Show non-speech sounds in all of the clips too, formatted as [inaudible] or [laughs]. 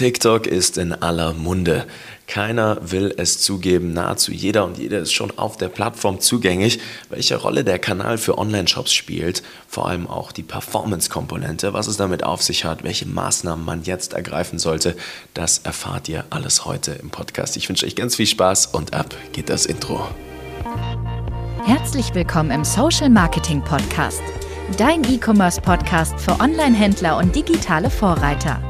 TikTok ist in aller Munde. Keiner will es zugeben, nahezu jeder und jede ist schon auf der Plattform zugänglich. Welche Rolle der Kanal für Online-Shops spielt, vor allem auch die Performance-Komponente, was es damit auf sich hat, welche Maßnahmen man jetzt ergreifen sollte, das erfahrt ihr alles heute im Podcast. Ich wünsche euch ganz viel Spaß und ab geht das Intro. Herzlich willkommen im Social Marketing Podcast, dein E-Commerce-Podcast für Online-Händler und digitale Vorreiter.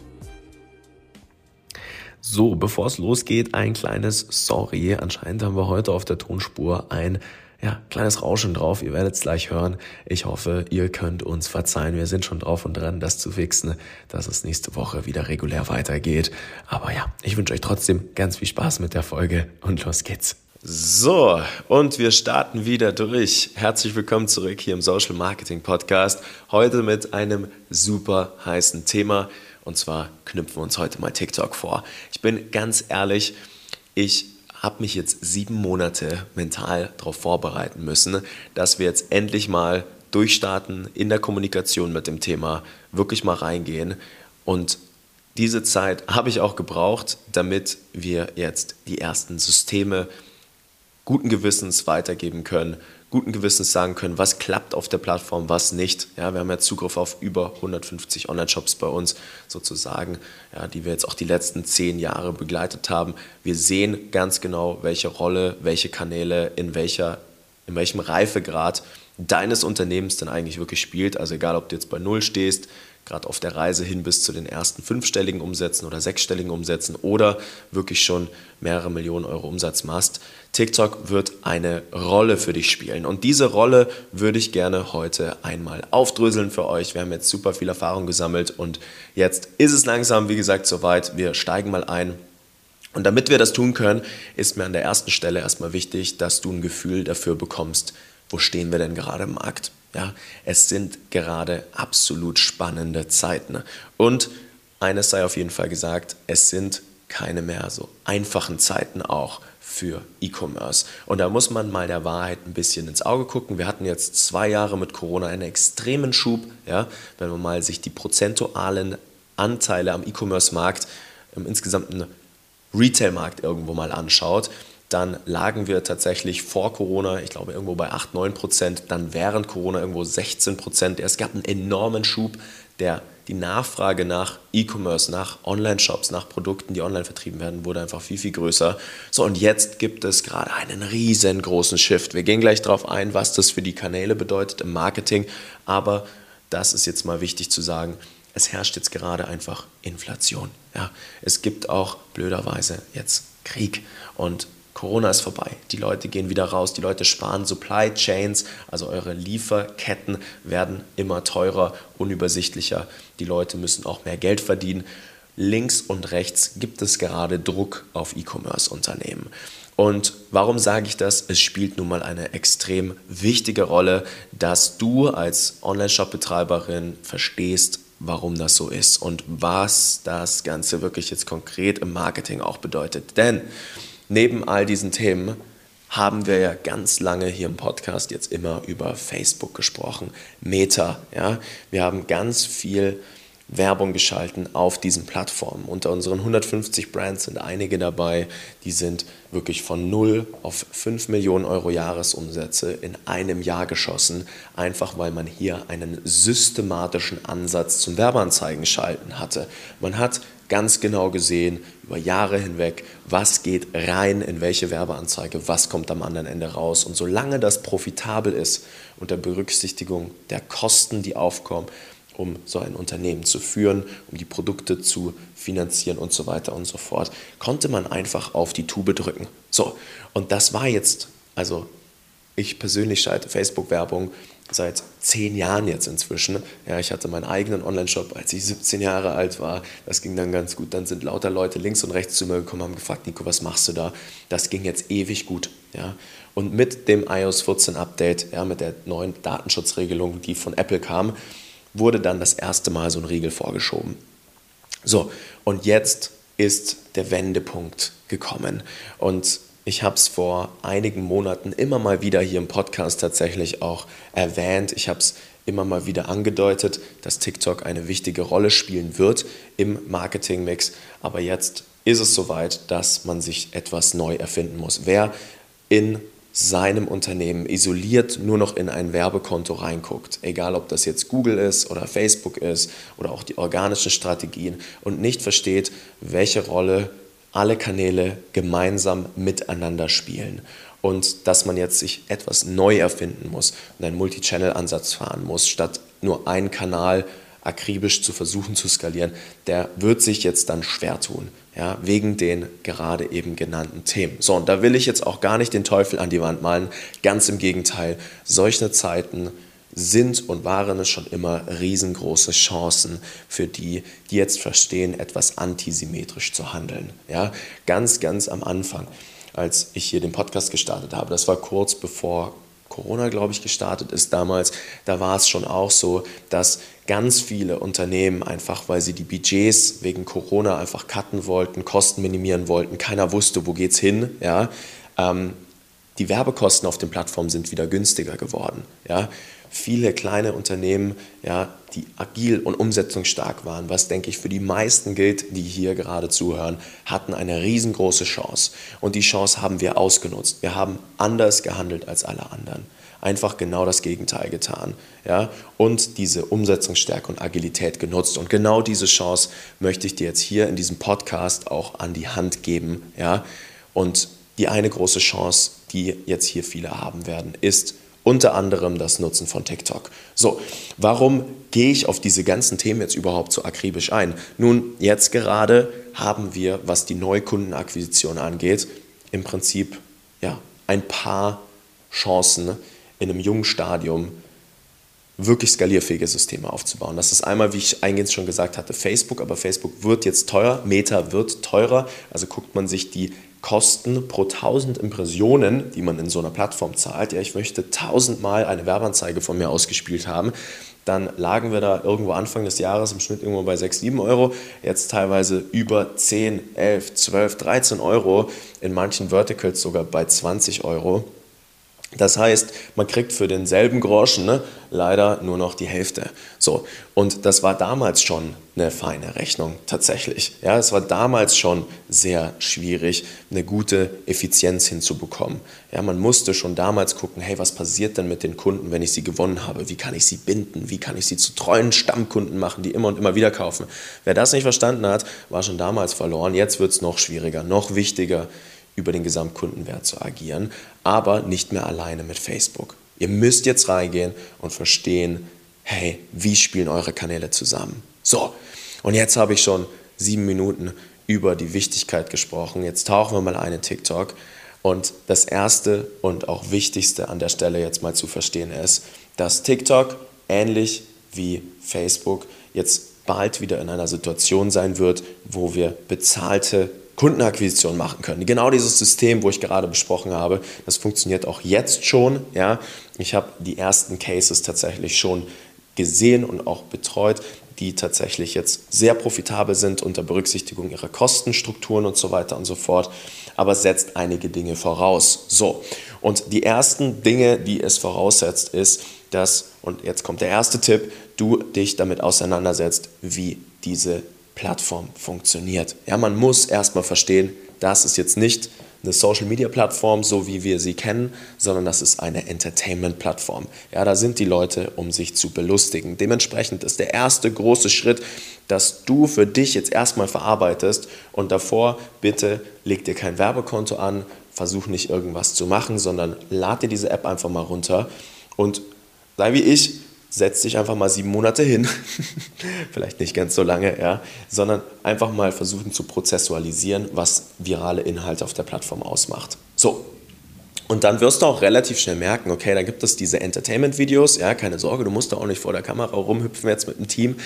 So, bevor es losgeht, ein kleines Sorry. Anscheinend haben wir heute auf der Tonspur ein ja, kleines Rauschen drauf. Ihr werdet es gleich hören. Ich hoffe, ihr könnt uns verzeihen. Wir sind schon drauf und dran, das zu fixen, dass es nächste Woche wieder regulär weitergeht. Aber ja, ich wünsche euch trotzdem ganz viel Spaß mit der Folge und los geht's. So, und wir starten wieder durch. Herzlich willkommen zurück hier im Social Marketing Podcast. Heute mit einem super heißen Thema. Und zwar knüpfen wir uns heute mal TikTok vor. Ich bin ganz ehrlich, ich habe mich jetzt sieben Monate mental darauf vorbereiten müssen, dass wir jetzt endlich mal durchstarten in der Kommunikation mit dem Thema, wirklich mal reingehen. Und diese Zeit habe ich auch gebraucht, damit wir jetzt die ersten Systeme guten Gewissens weitergeben können, guten Gewissens sagen können, was klappt auf der Plattform, was nicht. Ja, wir haben ja Zugriff auf über 150 Online-Shops bei uns sozusagen, ja, die wir jetzt auch die letzten zehn Jahre begleitet haben. Wir sehen ganz genau, welche Rolle, welche Kanäle in, welcher, in welchem Reifegrad deines Unternehmens denn eigentlich wirklich spielt. Also egal, ob du jetzt bei Null stehst, gerade auf der Reise hin bis zu den ersten fünfstelligen Umsätzen oder sechsstelligen Umsätzen oder wirklich schon mehrere Millionen Euro Umsatz machst. TikTok wird eine Rolle für dich spielen und diese Rolle würde ich gerne heute einmal aufdröseln für euch. Wir haben jetzt super viel Erfahrung gesammelt und jetzt ist es langsam, wie gesagt, soweit. Wir steigen mal ein. Und damit wir das tun können, ist mir an der ersten Stelle erstmal wichtig, dass du ein Gefühl dafür bekommst, wo stehen wir denn gerade im Markt. Ja, es sind gerade absolut spannende Zeiten. Und eines sei auf jeden Fall gesagt, es sind keine mehr so einfachen Zeiten auch für E-Commerce. Und da muss man mal der Wahrheit ein bisschen ins Auge gucken. Wir hatten jetzt zwei Jahre mit Corona einen extremen Schub. Ja? Wenn man mal sich die prozentualen Anteile am E-Commerce-Markt im insgesamten Retail-Markt irgendwo mal anschaut, dann lagen wir tatsächlich vor Corona, ich glaube irgendwo bei 8, 9 Prozent, dann während Corona irgendwo 16 Prozent. Es gab einen enormen Schub, der die Nachfrage nach E-Commerce, nach Online-Shops, nach Produkten, die online vertrieben werden, wurde einfach viel, viel größer. So, und jetzt gibt es gerade einen riesengroßen Shift. Wir gehen gleich darauf ein, was das für die Kanäle bedeutet im Marketing, aber das ist jetzt mal wichtig zu sagen. Es herrscht jetzt gerade einfach Inflation. Ja, es gibt auch blöderweise jetzt Krieg und Corona ist vorbei. Die Leute gehen wieder raus, die Leute sparen. Supply Chains, also eure Lieferketten, werden immer teurer, unübersichtlicher. Die Leute müssen auch mehr Geld verdienen. Links und rechts gibt es gerade Druck auf E-Commerce-Unternehmen. Und warum sage ich das? Es spielt nun mal eine extrem wichtige Rolle, dass du als Online-Shop-Betreiberin verstehst, warum das so ist und was das Ganze wirklich jetzt konkret im Marketing auch bedeutet. Denn neben all diesen Themen haben wir ja ganz lange hier im Podcast jetzt immer über Facebook gesprochen, Meta, ja. Wir haben ganz viel Werbung geschalten auf diesen Plattformen. Unter unseren 150 Brands sind einige dabei, die sind wirklich von 0 auf 5 Millionen Euro Jahresumsätze in einem Jahr geschossen, einfach weil man hier einen systematischen Ansatz zum Werbeanzeigen schalten hatte. Man hat ganz genau gesehen, über Jahre hinweg, was geht rein in welche Werbeanzeige, was kommt am anderen Ende raus. Und solange das profitabel ist, unter Berücksichtigung der Kosten, die aufkommen, um so ein Unternehmen zu führen, um die Produkte zu finanzieren und so weiter und so fort, konnte man einfach auf die Tube drücken. So, und das war jetzt, also ich persönlich schalte Facebook-Werbung seit zehn Jahren jetzt inzwischen. Ja, ich hatte meinen eigenen Online-Shop, als ich 17 Jahre alt war. Das ging dann ganz gut. Dann sind lauter Leute links und rechts zu mir gekommen, haben gefragt, Nico, was machst du da? Das ging jetzt ewig gut. Ja. Und mit dem iOS 14 Update, ja, mit der neuen Datenschutzregelung, die von Apple kam, wurde dann das erste Mal so ein Riegel vorgeschoben. So, und jetzt ist der Wendepunkt gekommen. Und ich habe es vor einigen Monaten immer mal wieder hier im Podcast tatsächlich auch erwähnt. Ich habe es immer mal wieder angedeutet, dass TikTok eine wichtige Rolle spielen wird im Marketingmix. Aber jetzt ist es soweit, dass man sich etwas neu erfinden muss. Wer in seinem Unternehmen isoliert nur noch in ein Werbekonto reinguckt, egal ob das jetzt Google ist oder Facebook ist oder auch die organischen Strategien und nicht versteht, welche Rolle alle Kanäle gemeinsam miteinander spielen und dass man jetzt sich etwas neu erfinden muss und einen Multi-Channel-Ansatz fahren muss, statt nur einen Kanal akribisch zu versuchen zu skalieren, der wird sich jetzt dann schwer tun, ja, wegen den gerade eben genannten Themen. So, und da will ich jetzt auch gar nicht den Teufel an die Wand malen, ganz im Gegenteil, solche Zeiten sind und waren es schon immer riesengroße Chancen für die, die jetzt verstehen, etwas antisymmetrisch zu handeln. Ja, ganz, ganz am Anfang, als ich hier den Podcast gestartet habe, das war kurz bevor Corona, glaube ich, gestartet ist damals, da war es schon auch so, dass ganz viele Unternehmen einfach, weil sie die Budgets wegen Corona einfach cutten wollten, Kosten minimieren wollten, keiner wusste, wo geht's hin, ja, ähm, die Werbekosten auf den Plattformen sind wieder günstiger geworden, ja viele kleine Unternehmen, ja, die agil und umsetzungsstark waren, was denke ich für die meisten gilt, die hier gerade zuhören, hatten eine riesengroße Chance. Und die Chance haben wir ausgenutzt. Wir haben anders gehandelt als alle anderen. Einfach genau das Gegenteil getan. Ja? Und diese Umsetzungsstärke und Agilität genutzt. Und genau diese Chance möchte ich dir jetzt hier in diesem Podcast auch an die Hand geben. Ja? Und die eine große Chance, die jetzt hier viele haben werden, ist, unter anderem das Nutzen von TikTok. So, warum gehe ich auf diese ganzen Themen jetzt überhaupt so akribisch ein? Nun, jetzt gerade haben wir, was die Neukundenakquisition angeht, im Prinzip ja, ein paar Chancen in einem jungen Stadium wirklich skalierfähige Systeme aufzubauen. Das ist einmal, wie ich eingehend schon gesagt hatte, Facebook, aber Facebook wird jetzt teuer, Meta wird teurer. Also guckt man sich die Kosten pro 1000 Impressionen, die man in so einer Plattform zahlt. Ja, ich möchte 1000 Mal eine Werbeanzeige von mir ausgespielt haben. Dann lagen wir da irgendwo Anfang des Jahres im Schnitt irgendwo bei 6, 7 Euro. Jetzt teilweise über 10, 11, 12, 13 Euro. In manchen Verticals sogar bei 20 Euro. Das heißt, man kriegt für denselben Groschen ne, leider nur noch die Hälfte. So, und das war damals schon eine feine Rechnung, tatsächlich. Ja, es war damals schon sehr schwierig, eine gute Effizienz hinzubekommen. Ja, man musste schon damals gucken, hey, was passiert denn mit den Kunden, wenn ich sie gewonnen habe? Wie kann ich sie binden? Wie kann ich sie zu treuen Stammkunden machen, die immer und immer wieder kaufen? Wer das nicht verstanden hat, war schon damals verloren. Jetzt wird es noch schwieriger, noch wichtiger über den Gesamtkundenwert zu agieren, aber nicht mehr alleine mit Facebook. Ihr müsst jetzt reingehen und verstehen, hey, wie spielen eure Kanäle zusammen? So, und jetzt habe ich schon sieben Minuten über die Wichtigkeit gesprochen. Jetzt tauchen wir mal ein in TikTok. Und das Erste und auch Wichtigste an der Stelle jetzt mal zu verstehen ist, dass TikTok ähnlich wie Facebook jetzt bald wieder in einer Situation sein wird, wo wir bezahlte Kundenakquisition machen können. Genau dieses System, wo ich gerade besprochen habe, das funktioniert auch jetzt schon. Ja? Ich habe die ersten Cases tatsächlich schon gesehen und auch betreut, die tatsächlich jetzt sehr profitabel sind unter Berücksichtigung ihrer Kostenstrukturen und so weiter und so fort, aber setzt einige Dinge voraus. So, und die ersten Dinge, die es voraussetzt, ist, dass, und jetzt kommt der erste Tipp, du dich damit auseinandersetzt, wie diese Plattform funktioniert. Ja, man muss erstmal verstehen, das ist jetzt nicht eine Social Media Plattform, so wie wir sie kennen, sondern das ist eine Entertainment Plattform. Ja, da sind die Leute, um sich zu belustigen. Dementsprechend ist der erste große Schritt, dass du für dich jetzt erstmal verarbeitest und davor bitte leg dir kein Werbekonto an, versuch nicht irgendwas zu machen, sondern lad dir diese App einfach mal runter und sei wie ich, setz dich einfach mal sieben Monate hin, [laughs] vielleicht nicht ganz so lange, ja, sondern einfach mal versuchen zu prozessualisieren, was virale Inhalte auf der Plattform ausmacht. So, Und dann wirst du auch relativ schnell merken, okay, da gibt es diese Entertainment-Videos, ja, keine Sorge, du musst da auch nicht vor der Kamera rumhüpfen jetzt mit dem Team.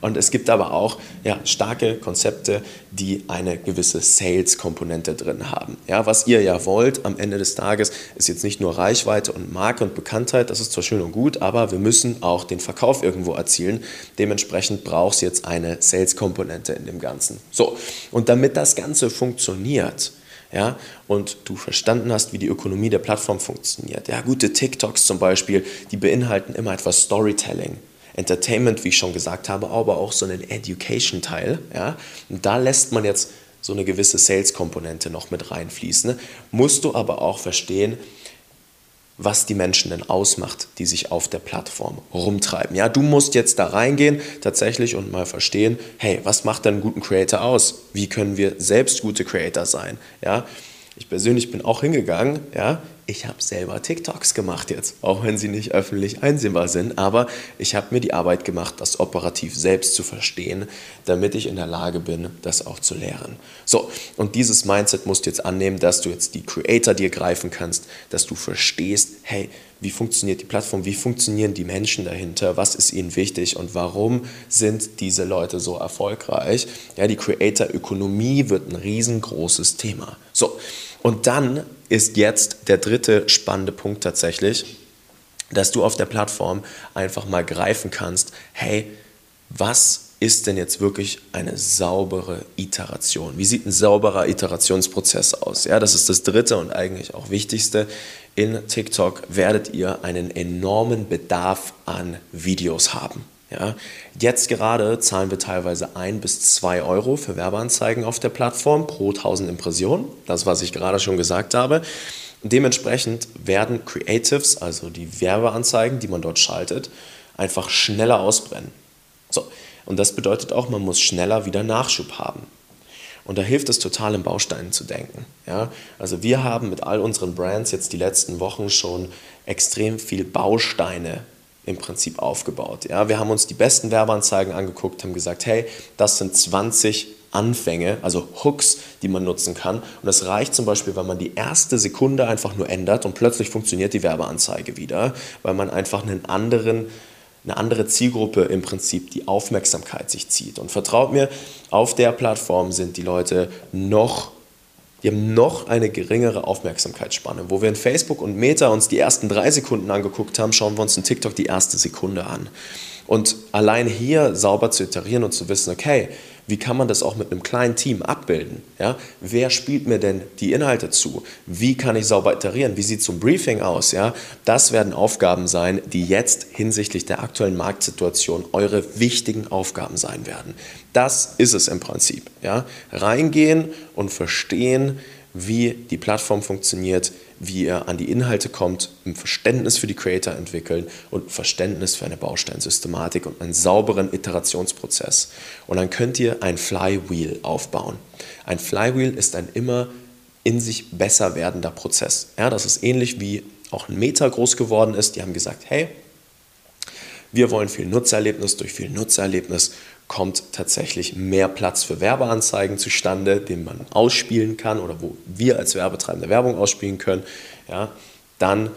Und es gibt aber auch ja, starke Konzepte, die eine gewisse Sales-Komponente drin haben. Ja, was ihr ja wollt am Ende des Tages, ist jetzt nicht nur Reichweite und Marke und Bekanntheit, das ist zwar schön und gut, aber wir müssen auch den Verkauf irgendwo erzielen. Dementsprechend brauchst du jetzt eine Sales-Komponente in dem Ganzen. So, und damit das Ganze funktioniert, ja, und du verstanden hast, wie die Ökonomie der Plattform funktioniert. Ja, gute TikToks zum Beispiel, die beinhalten immer etwas Storytelling. Entertainment, wie ich schon gesagt habe, aber auch so einen Education-Teil. Ja? Und da lässt man jetzt so eine gewisse Sales-Komponente noch mit reinfließen. Musst du aber auch verstehen, was die Menschen denn ausmacht, die sich auf der Plattform rumtreiben. Ja, du musst jetzt da reingehen tatsächlich und mal verstehen, hey, was macht denn einen guten Creator aus? Wie können wir selbst gute Creator sein? Ja, ich persönlich bin auch hingegangen, ja, ich habe selber TikToks gemacht jetzt, auch wenn sie nicht öffentlich einsehbar sind, aber ich habe mir die Arbeit gemacht, das operativ selbst zu verstehen, damit ich in der Lage bin, das auch zu lehren. So, und dieses Mindset musst du jetzt annehmen, dass du jetzt die Creator dir greifen kannst, dass du verstehst, hey, wie funktioniert die Plattform, wie funktionieren die Menschen dahinter, was ist ihnen wichtig und warum sind diese Leute so erfolgreich. Ja, die Creator-Ökonomie wird ein riesengroßes Thema. So, und dann ist jetzt der dritte spannende Punkt tatsächlich, dass du auf der Plattform einfach mal greifen kannst, hey, was ist denn jetzt wirklich eine saubere Iteration? Wie sieht ein sauberer Iterationsprozess aus? Ja, das ist das dritte und eigentlich auch wichtigste. In TikTok werdet ihr einen enormen Bedarf an Videos haben. Ja, jetzt gerade zahlen wir teilweise ein bis zwei Euro für Werbeanzeigen auf der Plattform pro 1000 Impressionen. Das, was ich gerade schon gesagt habe. dementsprechend werden Creatives, also die Werbeanzeigen, die man dort schaltet, einfach schneller ausbrennen. So, und das bedeutet auch, man muss schneller wieder Nachschub haben. Und da hilft es total, in Bausteinen zu denken. Ja? Also wir haben mit all unseren Brands jetzt die letzten Wochen schon extrem viel Bausteine im Prinzip aufgebaut. Ja, wir haben uns die besten Werbeanzeigen angeguckt, haben gesagt, hey, das sind 20 Anfänge, also Hooks, die man nutzen kann. Und das reicht zum Beispiel, wenn man die erste Sekunde einfach nur ändert und plötzlich funktioniert die Werbeanzeige wieder, weil man einfach einen anderen, eine andere Zielgruppe im Prinzip die Aufmerksamkeit sich zieht. Und vertraut mir, auf der Plattform sind die Leute noch die haben noch eine geringere Aufmerksamkeitsspanne. Wo wir in Facebook und Meta uns die ersten drei Sekunden angeguckt haben, schauen wir uns in TikTok die erste Sekunde an. Und allein hier sauber zu iterieren und zu wissen, okay, wie kann man das auch mit einem kleinen Team abbilden? Ja? Wer spielt mir denn die Inhalte zu? Wie kann ich sauber iterieren? Wie sieht so ein Briefing aus? Ja? Das werden Aufgaben sein, die jetzt hinsichtlich der aktuellen Marktsituation eure wichtigen Aufgaben sein werden. Das ist es im Prinzip. Ja? Reingehen und verstehen, wie die Plattform funktioniert, wie ihr an die Inhalte kommt, ein Verständnis für die Creator entwickeln und Verständnis für eine Bausteinsystematik und einen sauberen Iterationsprozess. Und dann könnt ihr ein Flywheel aufbauen. Ein Flywheel ist ein immer in sich besser werdender Prozess. Ja, das ist ähnlich wie auch ein Meta groß geworden ist. Die haben gesagt, hey, wir wollen viel Nutzererlebnis. Durch viel Nutzererlebnis kommt tatsächlich mehr Platz für Werbeanzeigen zustande, den man ausspielen kann oder wo wir als Werbetreibende Werbung ausspielen können. Ja, dann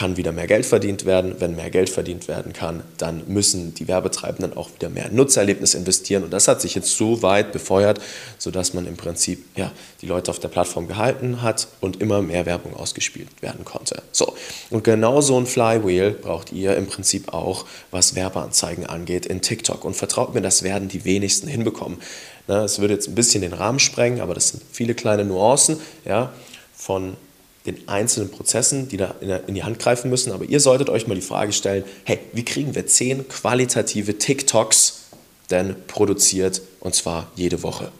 kann wieder mehr Geld verdient werden. Wenn mehr Geld verdient werden kann, dann müssen die Werbetreibenden auch wieder mehr Nutzererlebnis investieren. Und das hat sich jetzt so weit befeuert, sodass man im Prinzip ja, die Leute auf der Plattform gehalten hat und immer mehr Werbung ausgespielt werden konnte. So, und genau so ein Flywheel braucht ihr im Prinzip auch, was Werbeanzeigen angeht, in TikTok. Und vertraut mir, das werden die wenigsten hinbekommen. Es würde jetzt ein bisschen den Rahmen sprengen, aber das sind viele kleine Nuancen ja, von den einzelnen Prozessen, die da in die Hand greifen müssen. Aber ihr solltet euch mal die Frage stellen, hey, wie kriegen wir zehn qualitative TikToks denn produziert und zwar jede Woche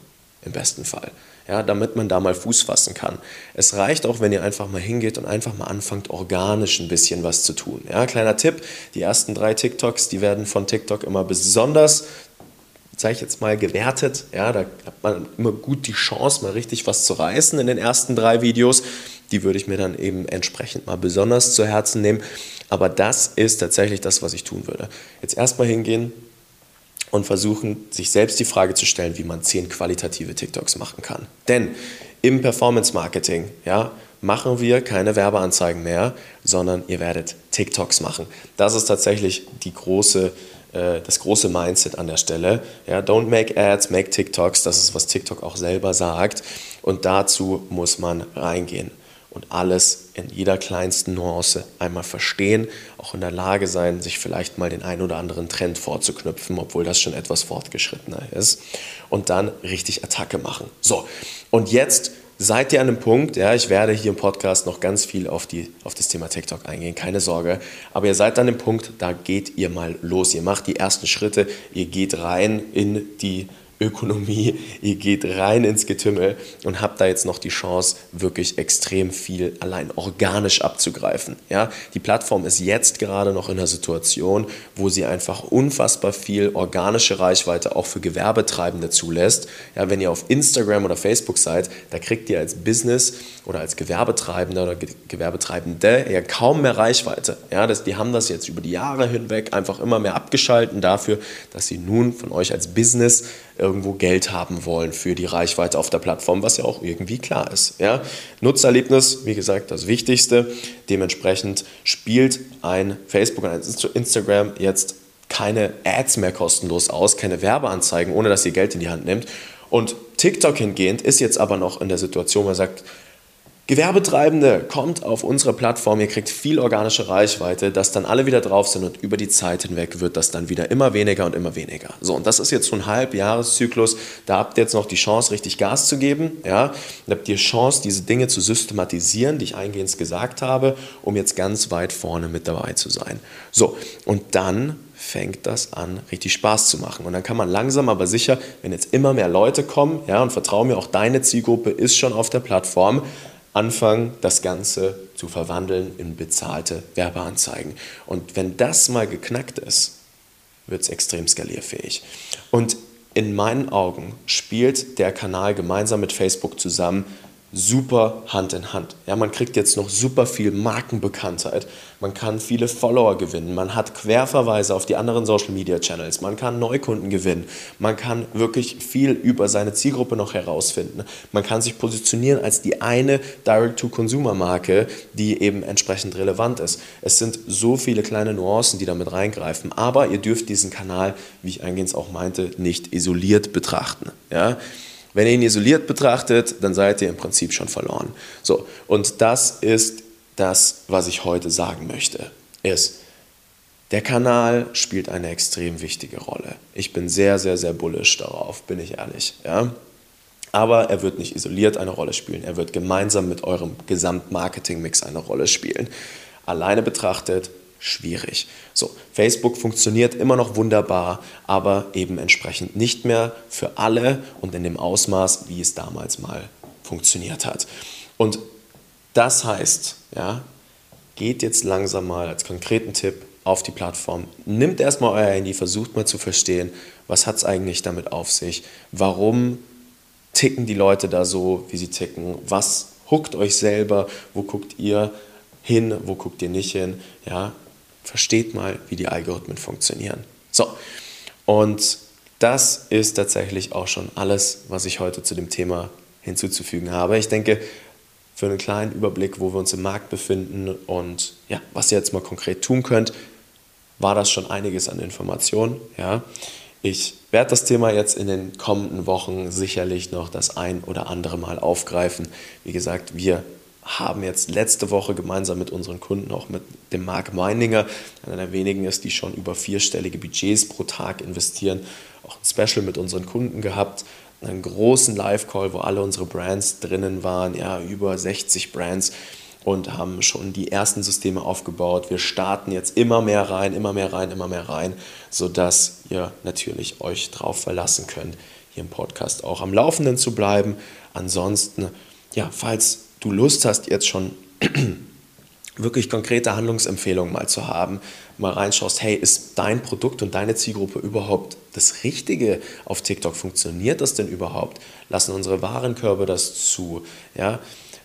im besten Fall. Ja, damit man da mal Fuß fassen kann. Es reicht auch, wenn ihr einfach mal hingeht und einfach mal anfangt, organisch ein bisschen was zu tun. Ja, kleiner Tipp, die ersten drei TikToks, die werden von TikTok immer besonders sage ich jetzt mal, gewertet. Ja, da hat man immer gut die Chance, mal richtig was zu reißen in den ersten drei Videos. Die würde ich mir dann eben entsprechend mal besonders zu Herzen nehmen. Aber das ist tatsächlich das, was ich tun würde. Jetzt erstmal hingehen und versuchen, sich selbst die Frage zu stellen, wie man zehn qualitative TikToks machen kann. Denn im Performance Marketing, ja, machen wir keine Werbeanzeigen mehr, sondern ihr werdet TikToks machen. Das ist tatsächlich die große äh, das große Mindset an der Stelle. Ja, don't make ads, make TikToks. Das ist, was TikTok auch selber sagt. Und dazu muss man reingehen und alles in jeder kleinsten Nuance einmal verstehen, auch in der Lage sein, sich vielleicht mal den einen oder anderen Trend vorzuknüpfen, obwohl das schon etwas fortgeschrittener ist. Und dann richtig Attacke machen. So, und jetzt seid ihr an einem Punkt, ja, ich werde hier im Podcast noch ganz viel auf, die, auf das Thema TikTok eingehen, keine Sorge, aber ihr seid an dem Punkt, da geht ihr mal los, ihr macht die ersten Schritte, ihr geht rein in die Ökonomie, ihr geht rein ins Getümmel und habt da jetzt noch die Chance, wirklich extrem viel allein organisch abzugreifen. Ja? Die Plattform ist jetzt gerade noch in einer Situation, wo sie einfach unfassbar viel organische Reichweite auch für Gewerbetreibende zulässt. Ja, wenn ihr auf Instagram oder Facebook seid, da kriegt ihr als Business oder als Gewerbetreibender oder Gewerbetreibende ja kaum mehr Reichweite. Ja, das, die haben das jetzt über die Jahre hinweg einfach immer mehr abgeschalten dafür, dass sie nun von euch als Business irgendwo Geld haben wollen für die Reichweite auf der Plattform, was ja auch irgendwie klar ist. Ja? Nutzerlebnis, wie gesagt, das Wichtigste. Dementsprechend spielt ein Facebook und ein Instagram jetzt keine Ads mehr kostenlos aus, keine Werbeanzeigen, ohne dass ihr Geld in die Hand nimmt. Und TikTok hingehend ist jetzt aber noch in der Situation, man sagt, Gewerbetreibende, kommt auf unsere Plattform, ihr kriegt viel organische Reichweite, dass dann alle wieder drauf sind und über die Zeit hinweg wird das dann wieder immer weniger und immer weniger. So, und das ist jetzt so ein Halbjahreszyklus, da habt ihr jetzt noch die Chance, richtig Gas zu geben, ja, da habt ihr Chance, diese Dinge zu systematisieren, die ich eingehend gesagt habe, um jetzt ganz weit vorne mit dabei zu sein. So, und dann fängt das an, richtig Spaß zu machen. Und dann kann man langsam aber sicher, wenn jetzt immer mehr Leute kommen, ja, und vertraue mir, auch deine Zielgruppe ist schon auf der Plattform, anfangen, das Ganze zu verwandeln in bezahlte Werbeanzeigen. Und wenn das mal geknackt ist, wird es extrem skalierfähig. Und in meinen Augen spielt der Kanal gemeinsam mit Facebook zusammen super Hand in Hand. Ja, man kriegt jetzt noch super viel Markenbekanntheit, man kann viele Follower gewinnen, man hat Querverweise auf die anderen Social Media Channels, man kann Neukunden gewinnen, man kann wirklich viel über seine Zielgruppe noch herausfinden, man kann sich positionieren als die eine Direct-to-Consumer-Marke, die eben entsprechend relevant ist. Es sind so viele kleine Nuancen, die damit reingreifen, aber ihr dürft diesen Kanal, wie ich eingehend auch meinte, nicht isoliert betrachten. Ja? Wenn ihr ihn isoliert betrachtet, dann seid ihr im Prinzip schon verloren. So, und das ist das, was ich heute sagen möchte. Ist, der Kanal spielt eine extrem wichtige Rolle. Ich bin sehr, sehr, sehr bullish darauf, bin ich ehrlich. Ja? Aber er wird nicht isoliert eine Rolle spielen. Er wird gemeinsam mit eurem Gesamtmarketing-Mix eine Rolle spielen. Alleine betrachtet schwierig. So, Facebook funktioniert immer noch wunderbar, aber eben entsprechend nicht mehr für alle und in dem Ausmaß, wie es damals mal funktioniert hat. Und das heißt, ja, geht jetzt langsam mal als konkreten Tipp auf die Plattform, nimmt erstmal euer Handy, versucht mal zu verstehen, was hat es eigentlich damit auf sich, warum ticken die Leute da so, wie sie ticken, was huckt euch selber, wo guckt ihr hin, wo guckt ihr nicht hin, ja, versteht mal, wie die Algorithmen funktionieren. So, und das ist tatsächlich auch schon alles, was ich heute zu dem Thema hinzuzufügen habe. Ich denke, für einen kleinen Überblick, wo wir uns im Markt befinden und ja, was ihr jetzt mal konkret tun könnt, war das schon einiges an Informationen. Ja. Ich werde das Thema jetzt in den kommenden Wochen sicherlich noch das ein oder andere Mal aufgreifen. Wie gesagt, wir haben jetzt letzte Woche gemeinsam mit unseren Kunden, auch mit dem Mark Meininger, einer der wenigen ist, die schon über vierstellige Budgets pro Tag investieren, auch ein Special mit unseren Kunden gehabt, einen großen Live-Call, wo alle unsere Brands drinnen waren, ja, über 60 Brands und haben schon die ersten Systeme aufgebaut. Wir starten jetzt immer mehr rein, immer mehr rein, immer mehr rein, sodass ihr natürlich euch drauf verlassen könnt, hier im Podcast auch am Laufenden zu bleiben. Ansonsten, ja, falls du Lust hast, jetzt schon [clears throat] wirklich konkrete Handlungsempfehlungen mal zu haben, mal reinschaust, hey, ist dein Produkt und deine Zielgruppe überhaupt das Richtige auf TikTok? Funktioniert das denn überhaupt? Lassen unsere Warenkörbe das zu? Ja?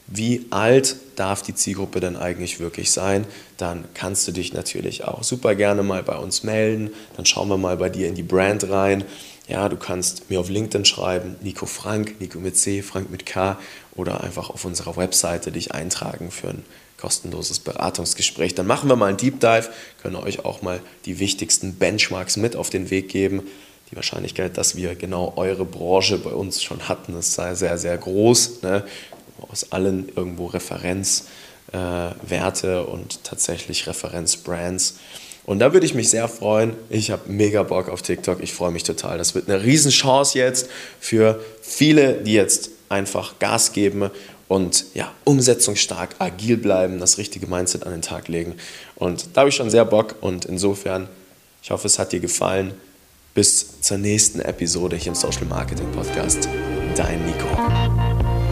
Wie alt darf die Zielgruppe denn eigentlich wirklich sein, dann kannst du dich natürlich auch super gerne mal bei uns melden. Dann schauen wir mal bei dir in die Brand rein. Ja, du kannst mir auf LinkedIn schreiben, Nico Frank, Nico mit C, Frank mit K oder einfach auf unserer Webseite dich eintragen für ein kostenloses Beratungsgespräch. Dann machen wir mal einen Deep Dive, können euch auch mal die wichtigsten Benchmarks mit auf den Weg geben. Die Wahrscheinlichkeit, dass wir genau eure Branche bei uns schon hatten, ist sehr, sehr, groß. Ne? Aus allen irgendwo Referenzwerte äh, und tatsächlich Referenzbrands. Und da würde ich mich sehr freuen. Ich habe mega Bock auf TikTok. Ich freue mich total. Das wird eine Riesenchance jetzt für viele, die jetzt einfach Gas geben und ja, umsetzungsstark, agil bleiben, das richtige Mindset an den Tag legen. Und da habe ich schon sehr Bock und insofern, ich hoffe, es hat dir gefallen. Bis zur nächsten Episode hier im Social Marketing Podcast. Dein Nico.